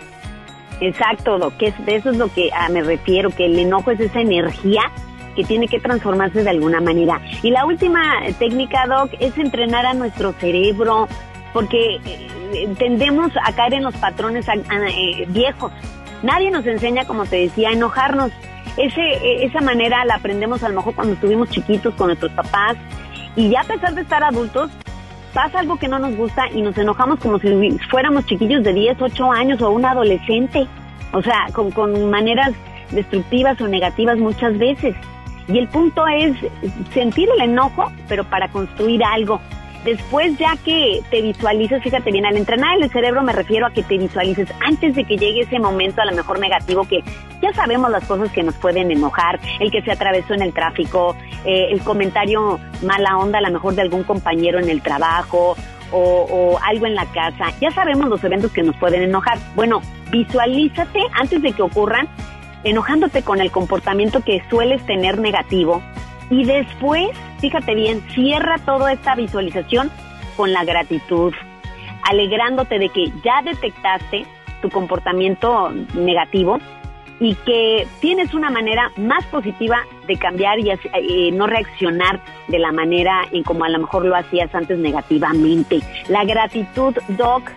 Exacto, Doc, que es, de eso es lo que ah, me refiero, que el enojo es esa energía que tiene que transformarse de alguna manera. Y la última eh, técnica, Doc, es entrenar a nuestro cerebro, porque eh, tendemos a caer en los patrones eh, viejos. Nadie nos enseña, como te decía, a enojarnos. ese, e, esa manera la aprendemos a lo mejor cuando estuvimos chiquitos con nuestros papás y ya a pesar de estar adultos, pasa algo que no nos gusta y nos enojamos como si fuéramos chiquillos de 10, 8 años o un adolescente. O sea, con, con maneras destructivas o negativas muchas veces. Y el punto es sentir el enojo, pero para construir algo. Después ya que te visualices, fíjate bien, al entrenar el cerebro me refiero a que te visualices antes de que llegue ese momento a lo mejor negativo que ya sabemos las cosas que nos pueden enojar, el que se atravesó en el tráfico, eh, el comentario mala onda a lo mejor de algún compañero en el trabajo o, o algo en la casa, ya sabemos los eventos que nos pueden enojar. Bueno, visualízate antes de que ocurran enojándote con el comportamiento que sueles tener negativo y después, fíjate bien, cierra toda esta visualización con la gratitud, alegrándote de que ya detectaste tu comportamiento negativo y que tienes una manera más positiva de cambiar y eh, no reaccionar de la manera en como a lo mejor lo hacías antes negativamente. La gratitud, Doc,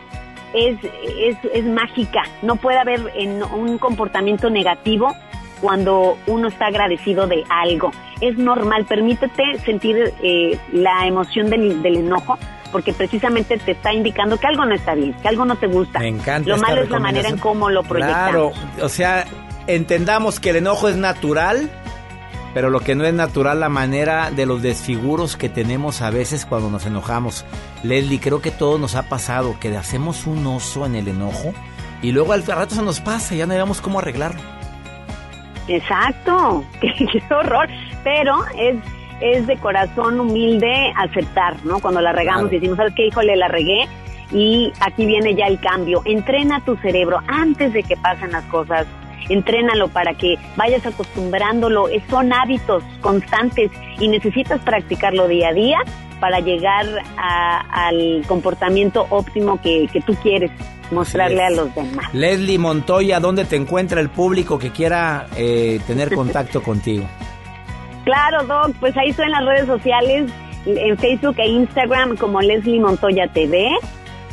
es, es, es mágica. No puede haber en un comportamiento negativo cuando uno está agradecido de algo. Es normal, permítete sentir eh, la emoción del, del, enojo, porque precisamente te está indicando que algo no está bien, que algo no te gusta. Me encanta. Lo malo es la manera en cómo lo proyectamos. Claro, o sea, entendamos que el enojo es natural, pero lo que no es natural la manera de los desfiguros que tenemos a veces cuando nos enojamos. Leslie, creo que todo nos ha pasado, que hacemos un oso en el enojo y luego al rato se nos pasa y ya no sabemos cómo arreglarlo. Exacto, qué, horror, pero es es de corazón humilde aceptar, ¿no? Cuando la regamos y decimos, ¿sabes qué? Híjole, la regué y aquí viene ya el cambio. Entrena tu cerebro antes de que pasen las cosas entrénalo para que vayas acostumbrándolo. Son hábitos constantes y necesitas practicarlo día a día para llegar al comportamiento óptimo que, tú quieres mostrarle a los demás. Leslie Montoya, ¿dónde te encuentra el público que quiera eh, tener contacto contigo? Claro, Doc, pues ahí estoy en las redes sociales, en Facebook e Instagram como Leslie Montoya TV.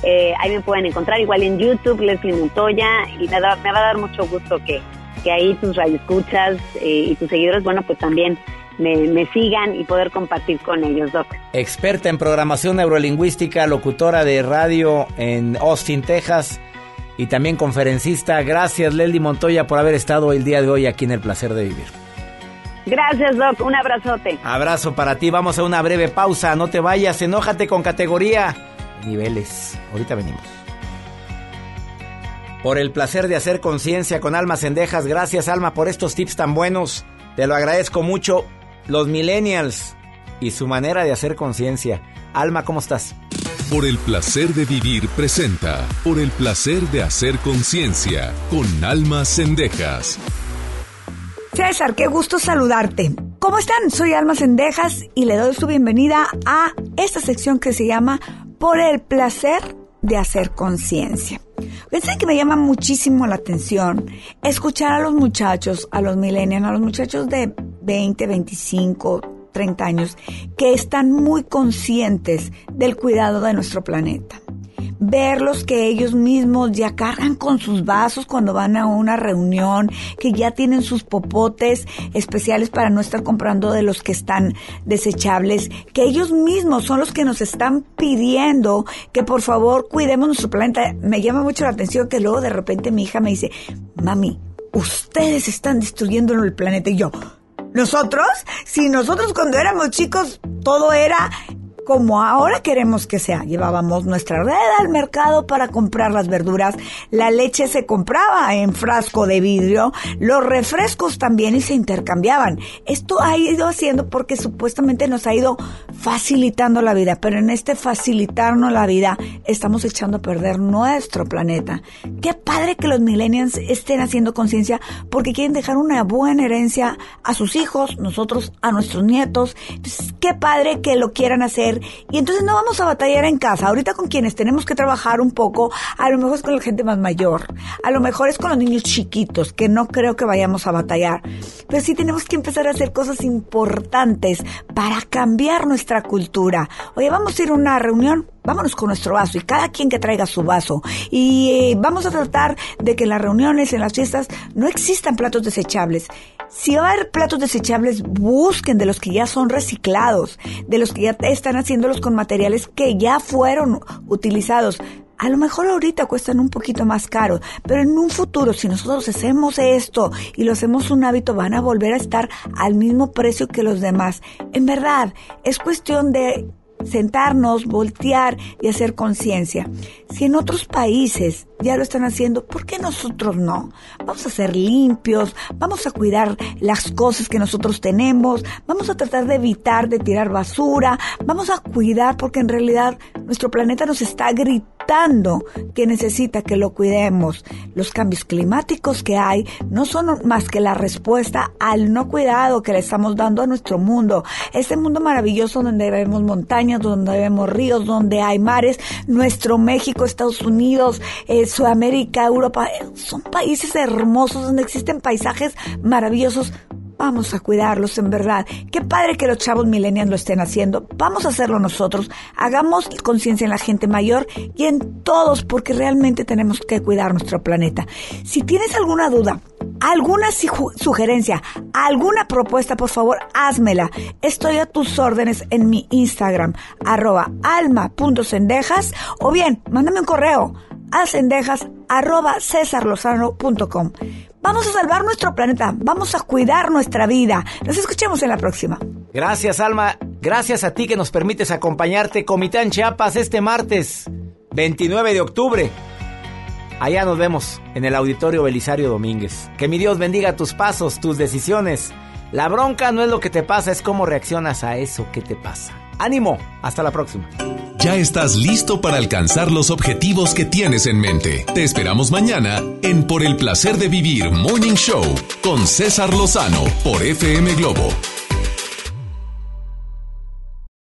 Eh, ahí me pueden encontrar igual en YouTube, Leslie Montoya, y me, va a dar mucho gusto que, que ahí tus radioescuchas eh, y tus seguidores, bueno, pues también me, me, sigan y poder compartir con ellos, Doc. Experta en programación neurolingüística, locutora de radio en Austin, Texas, y también conferencista. Gracias, Leslie Montoya, por haber estado el día de hoy aquí en El Placer de Vivir. Gracias, Doc. Un abrazote. Abrazo para ti. Vamos a una breve pausa. No te vayas. Enójate con categoría niveles. Ahorita venimos. Por el placer de hacer conciencia con Alma Cendejas. Gracias, Alma, por estos tips tan buenos. Te lo agradezco mucho. Los millennials y su manera de hacer conciencia. Alma, ¿cómo estás? Por el placer de vivir presenta. Por el placer de hacer conciencia con Alma Cendejas. César, qué gusto saludarte. ¿Cómo están? Soy Alma Cendejas y le doy su bienvenida a esta sección que se llama por el placer de hacer conciencia. Fíjense que me llama muchísimo la atención escuchar a los muchachos, a los millennials, a los muchachos de 20, 25, 30 años, que están muy conscientes del cuidado de nuestro planeta verlos que ellos mismos ya cargan con sus vasos cuando van a una reunión, que ya tienen sus popotes especiales para no estar comprando de los que están desechables, que ellos mismos son los que nos están pidiendo que por favor cuidemos nuestro planeta. Me llama mucho la atención que luego de repente mi hija me dice, mami, ustedes están destruyendo el planeta y yo, ¿Nosotros? Si nosotros cuando éramos chicos todo era como ahora queremos que sea. Llevábamos nuestra red al mercado para comprar las verduras, la leche se compraba en frasco de vidrio, los refrescos también y se intercambiaban. Esto ha ido haciendo porque supuestamente nos ha ido facilitando la vida, pero en este facilitarnos la vida estamos echando a perder nuestro planeta. Qué padre que los millennials estén haciendo conciencia porque quieren dejar una buena herencia a sus hijos, nosotros a nuestros nietos. Entonces, qué padre que lo quieran hacer y entonces no vamos a batallar en casa. Ahorita con quienes tenemos que trabajar un poco, a lo mejor es con la gente más mayor, a lo mejor es con los niños chiquitos, que no creo que vayamos a batallar. Pero sí tenemos que empezar a hacer cosas importantes para cambiar nuestra cultura. Oye, vamos a ir a una reunión vámonos con nuestro vaso y cada quien que traiga su vaso. Y eh, vamos a tratar de que en las reuniones, en las fiestas, no existan platos desechables. Si va a haber platos desechables, busquen de los que ya son reciclados, de los que ya están haciéndolos con materiales que ya fueron utilizados. A lo mejor ahorita cuestan un poquito más caro, pero en un futuro, si nosotros hacemos esto y lo hacemos un hábito, van a volver a estar al mismo precio que los demás. En verdad, es cuestión de sentarnos, voltear y hacer conciencia. Si en otros países ya lo están haciendo, ¿por qué nosotros no? Vamos a ser limpios, vamos a cuidar las cosas que nosotros tenemos, vamos a tratar de evitar de tirar basura, vamos a cuidar porque en realidad nuestro planeta nos está gritando que necesita que lo cuidemos. Los cambios climáticos que hay no son más que la respuesta al no cuidado que le estamos dando a nuestro mundo. Este mundo maravilloso donde vemos montañas, donde vemos ríos, donde hay mares, nuestro México, Estados Unidos, eh, Sudamérica, Europa, eh, son países hermosos donde existen paisajes maravillosos. Vamos a cuidarlos en verdad. Qué padre que los chavos millennials lo estén haciendo. Vamos a hacerlo nosotros. Hagamos conciencia en la gente mayor y en todos porque realmente tenemos que cuidar nuestro planeta. Si tienes alguna duda, alguna sugerencia, alguna propuesta, por favor, házmela. Estoy a tus órdenes en mi Instagram, arroba alma.cendejas o bien, mándame un correo a cendejas arroba cesarlozano.com. Vamos a salvar nuestro planeta, vamos a cuidar nuestra vida. Nos escuchemos en la próxima. Gracias, Alma. Gracias a ti que nos permites acompañarte, Comitán Chiapas, este martes 29 de octubre. Allá nos vemos en el Auditorio Belisario Domínguez. Que mi Dios bendiga tus pasos, tus decisiones. La bronca no es lo que te pasa, es cómo reaccionas a eso que te pasa. Ánimo, hasta la próxima. Ya estás listo para alcanzar los objetivos que tienes en mente. Te esperamos mañana en Por el placer de vivir Morning Show con César Lozano por FM Globo